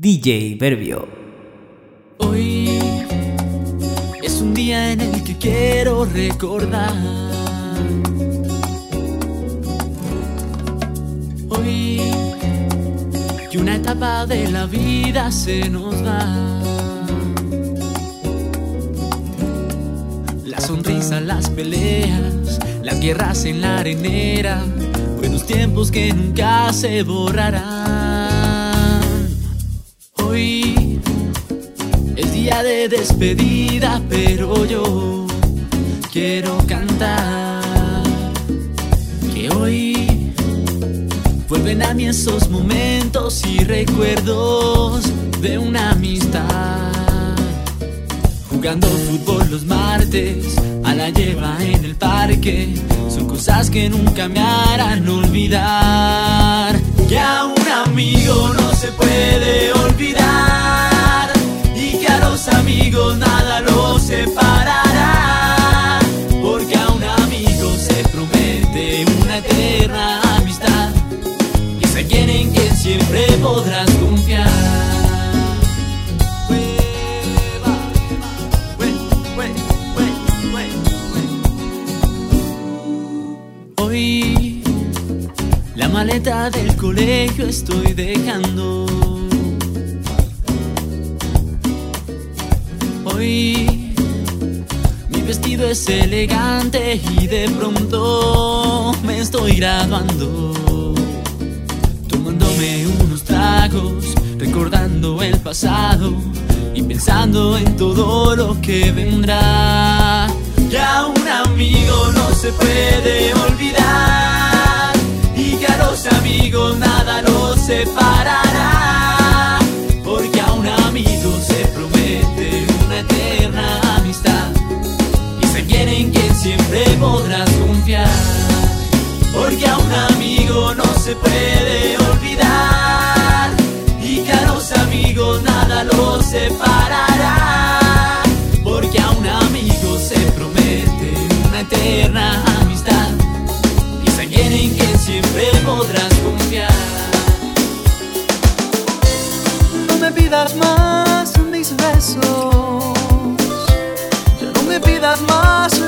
DJ Verbio. Hoy es un día en el que quiero recordar. Hoy que una etapa de la vida se nos va. La sonrisa, las peleas, las guerras en la arenera, buenos tiempos que nunca se borrarán. De despedida, pero yo quiero cantar que hoy vuelven a mí esos momentos y recuerdos de una amistad. Jugando fútbol los martes, a la lleva en el parque, son cosas que nunca me harán olvidar. Que a un amigo no se puede olvidar los amigos nada los separará. Porque a un amigo se promete una eterna amistad y es alguien en quien siempre podrás confiar. Hoy la maleta del colegio estoy dejando. Mi vestido es elegante y de pronto me estoy graduando. Tomándome unos tragos, recordando el pasado y pensando en todo lo que vendrá. Ya un amigo no se puede olvidar y que a los amigos nada los separará. Eterna amistad y alguien en quien siempre podrás confiar. Porque a un amigo no se puede olvidar y que a los amigos nada los separará. Porque a un amigo se promete una eterna amistad y es alguien en quien siempre podrás confiar. No me pidas más mis besos, no me pidas más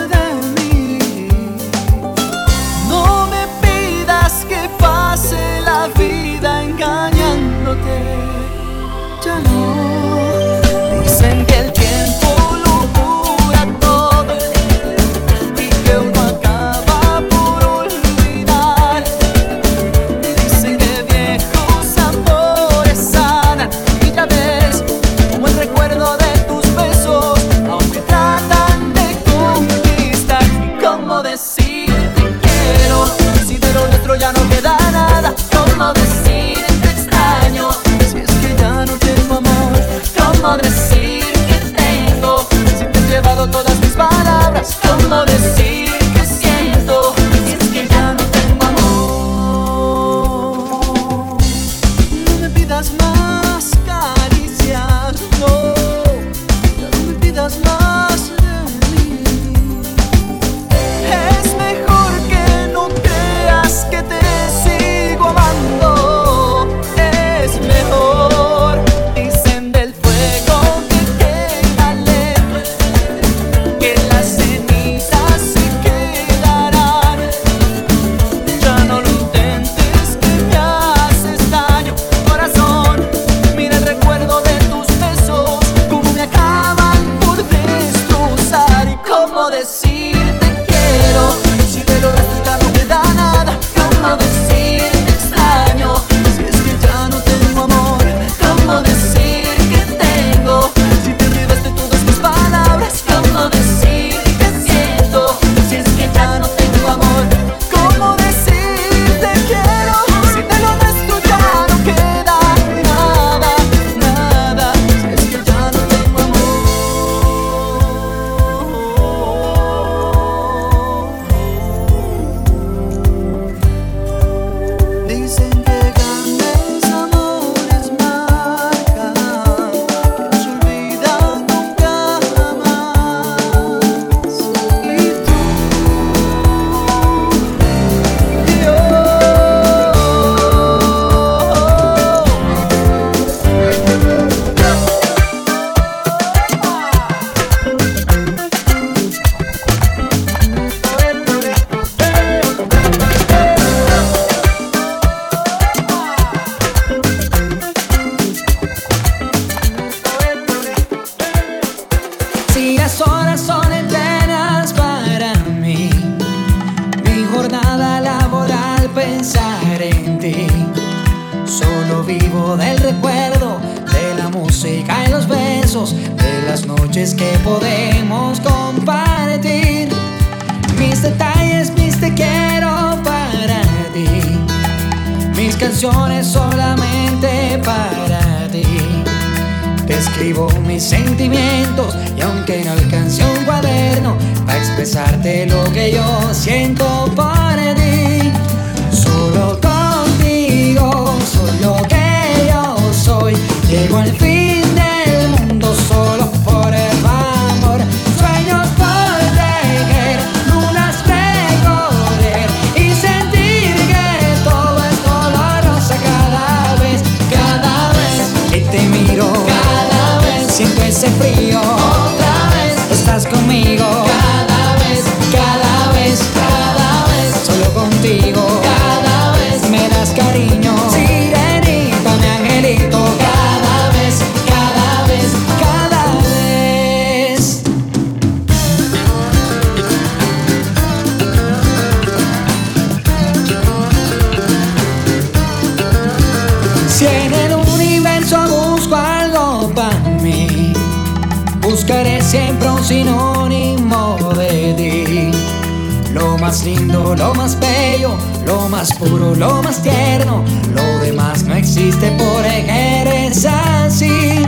más lindo, lo más bello, lo más puro, lo más tierno. Lo demás no existe porque eres así.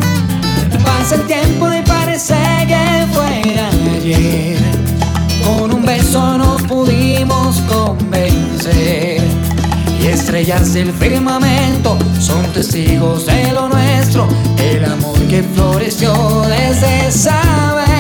Pasa el tiempo y parece que fuera ayer. Con un beso nos pudimos convencer. Y estrellarse el firmamento son testigos de lo nuestro. El amor que floreció desde saber.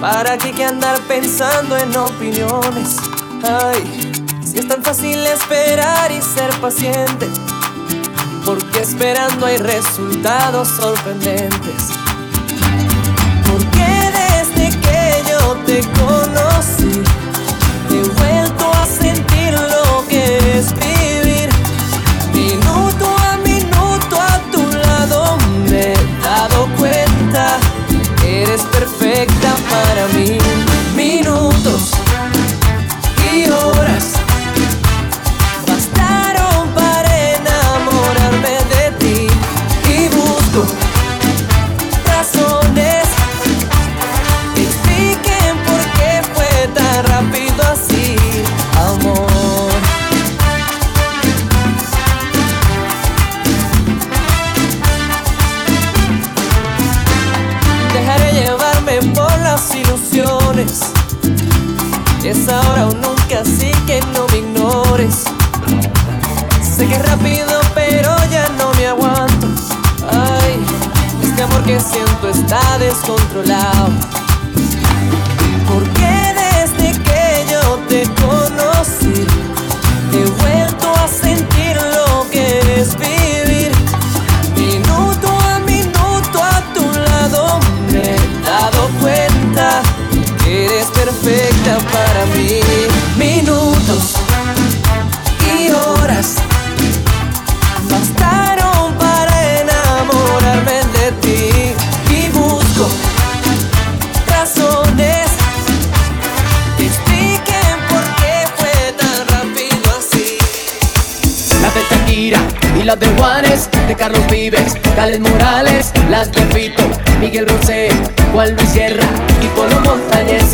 ¿Para qué que andar pensando en opiniones? Ay, si es tan fácil esperar y ser paciente, porque esperando hay resultados sorprendentes. Porque desde que yo te conocí, descontrolado. Vives, Cales Morales, Las de Miguel Rosé, Juan Luis Sierra y Polo Montañez.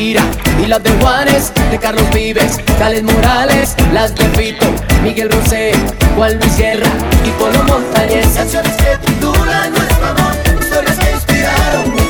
Shakira y las de Juanes, de Carlos Vives, Tales Morales, las de Fito, Miguel Rosé, Juan Luis Sierra y Polo Montañez. Canciones que titulan nuestro amor, historias que inspiraron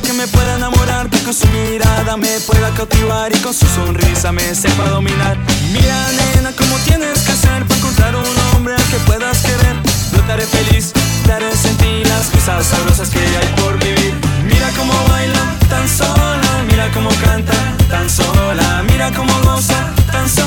que me pueda enamorar Que con su mirada me pueda cautivar Y con su sonrisa me sepa dominar. Mira nena como tienes que hacer Para encontrar un hombre al que puedas querer. Flotaré feliz, daré en ti Las cosas sabrosas que hay por vivir. Mira cómo baila, tan sola Mira cómo canta, tan sola Mira cómo goza, tan sola.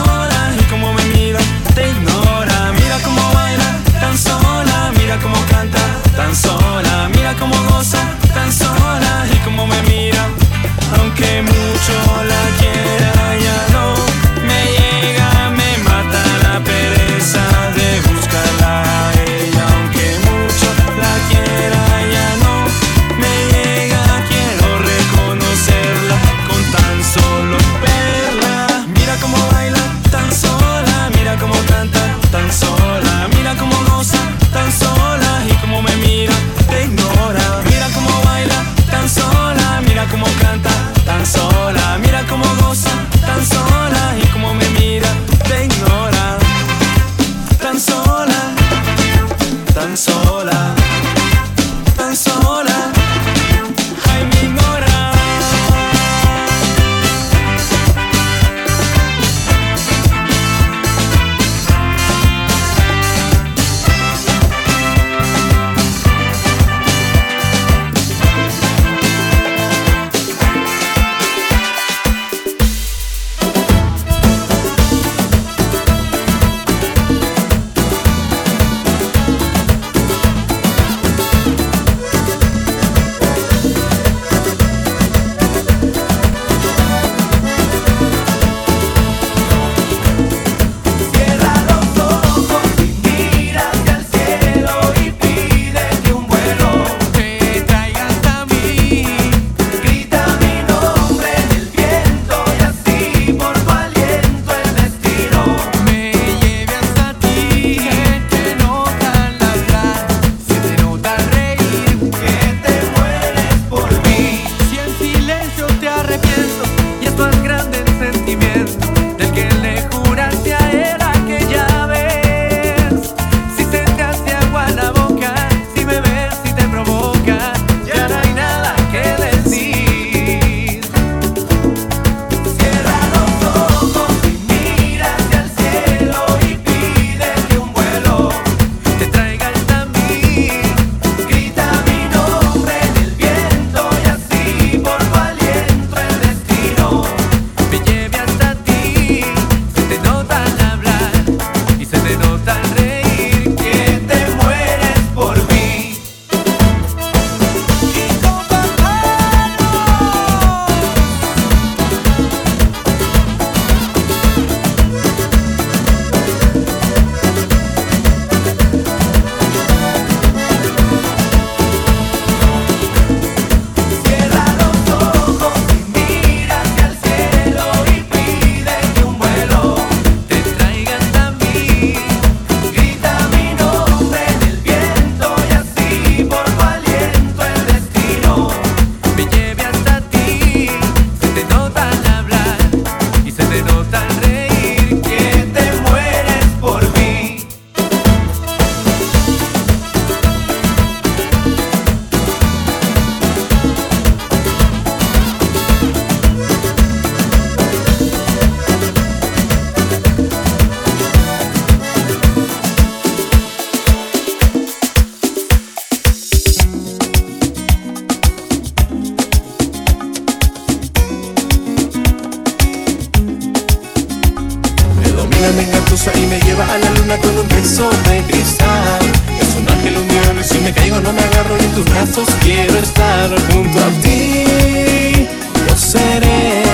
Estar junto a ti. Yo seré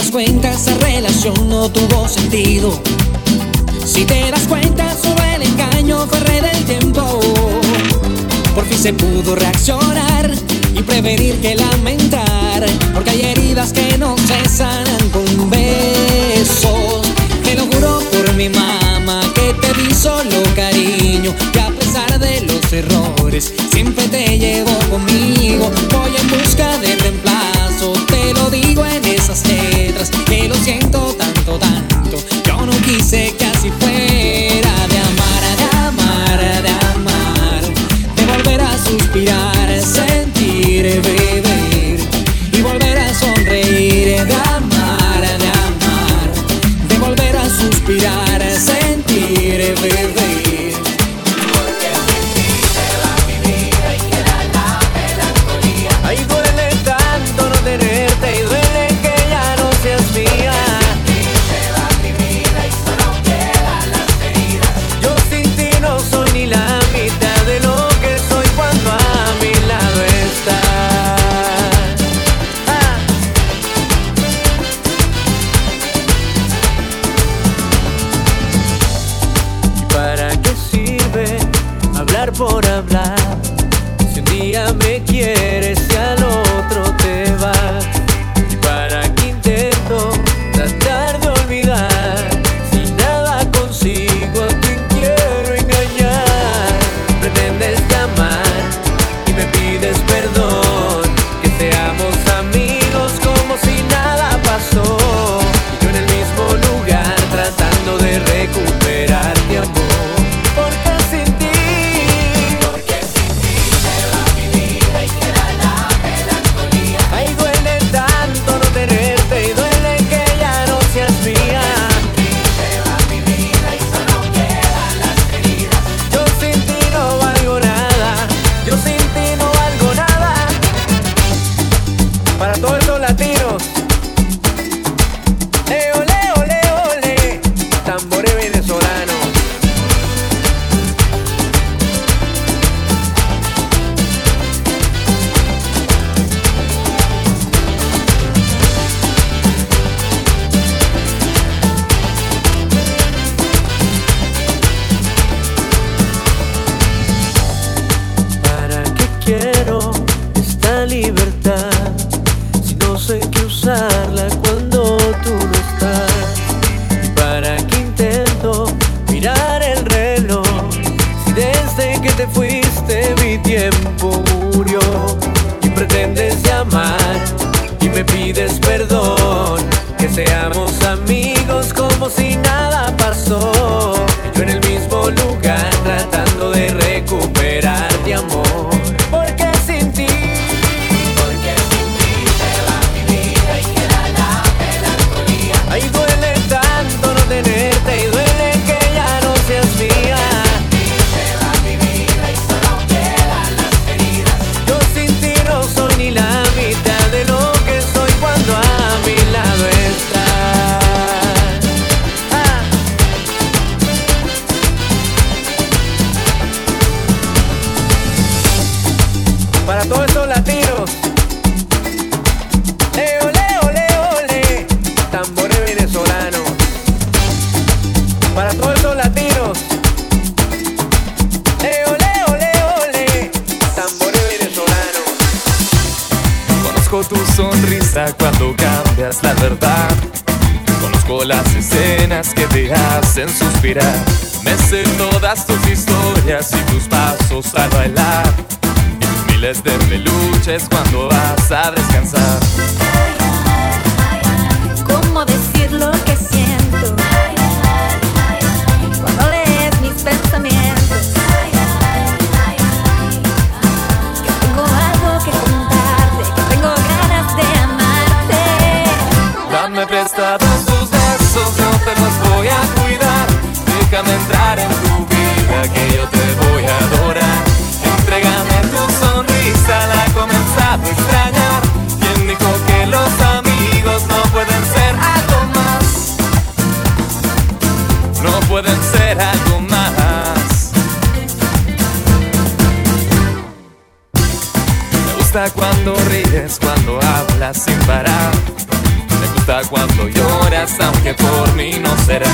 das cuenta, esa relación no tuvo sentido. Si te das cuenta, solo el engaño fue del tiempo. Por fin se pudo reaccionar y prevenir que lamentar. Porque hay heridas que no se sanan con besos. Te lo juro por mi mamá que te di solo cariño. Que a pesar de los errores, siempre te llevo conmigo. Voy en busca de reemplazo, te lo digo en esas siento tanto, tanto. Yo no quise y me pides perdón, que seamos amigos como si nada pasó. tus historias y tus pasos al bailar. Y tus miles de peluches cuando vas a descansar. ¿Cómo decir lo que siento? Cuando lees mis pensamientos. Que tengo algo que contarte, que tengo ganas de amarte. Dame prestados. que por mí no será.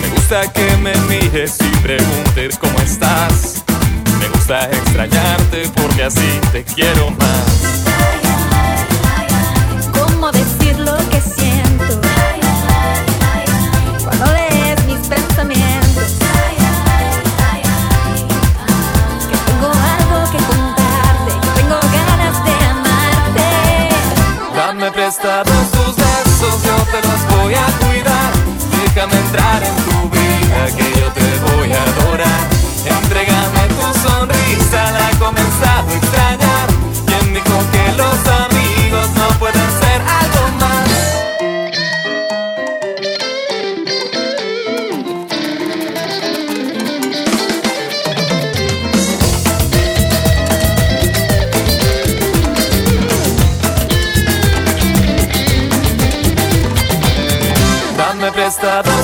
Me gusta que me mires y preguntes cómo estás. Me gusta extrañarte porque así te quiero más. entrar en tu vida que yo te voy a adorar. Entrégame tu sonrisa, la he comenzado a extrañar. ¿Quién dijo que los amigos no pueden ser algo más? prestado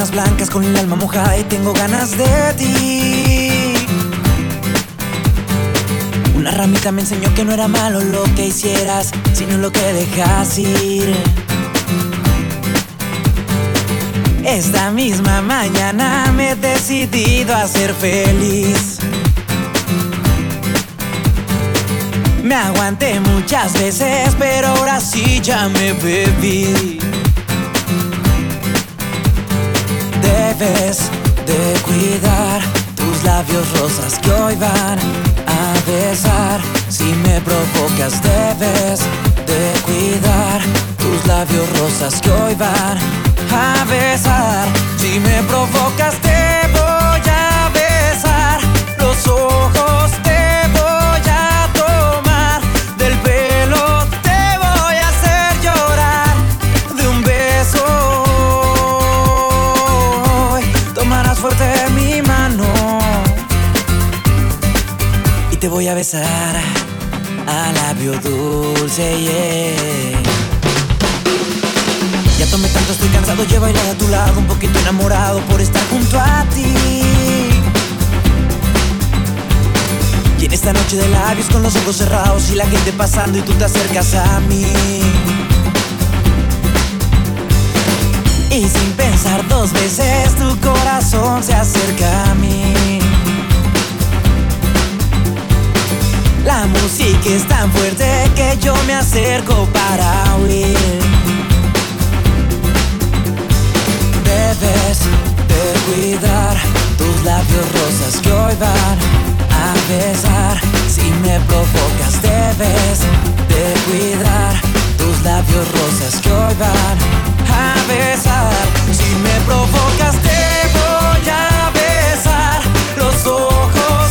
sábanas blancas con el alma mojada y tengo ganas de ti. Una ramita me enseñó que no era malo lo que hicieras, sino lo que dejas ir. Esta misma mañana me he decidido a ser feliz. Me aguanté muchas veces, pero ahora sí ya me bebí. Debes de cuidar tus labios rosas que hoy van a besar. Si me provocas, debes de cuidar tus labios rosas que hoy van a besar. Si me provocas, besar a labio dulce, yeah. Ya tomé tanto, estoy cansado, llevo bailar a tu lado, un poquito enamorado por estar junto a ti. Y en esta noche de labios con los ojos cerrados y la gente pasando y tú te acercas a mí. Y sin pensar dos veces tu corazón se acerca a mí. La música es tan fuerte que yo me acerco para oír. Debes de cuidar tus labios rosas que hoy van a besar. Si me provocas, debes de cuidar tus labios rosas que hoy van a besar. Si me provocas, te voy a besar. Los ojos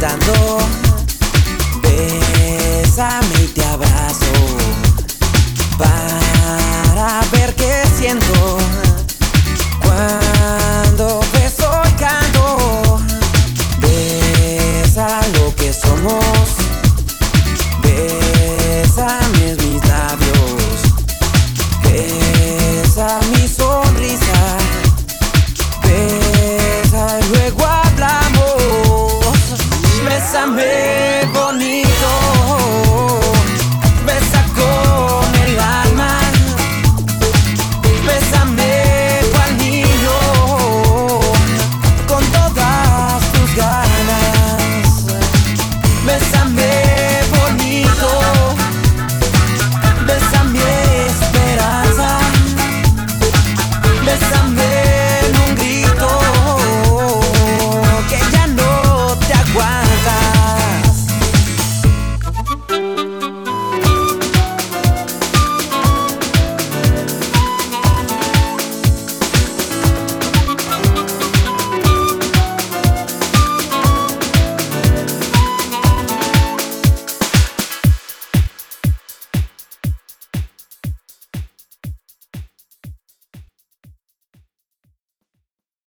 cantando. Bésame y te abrazo para ver qué siento.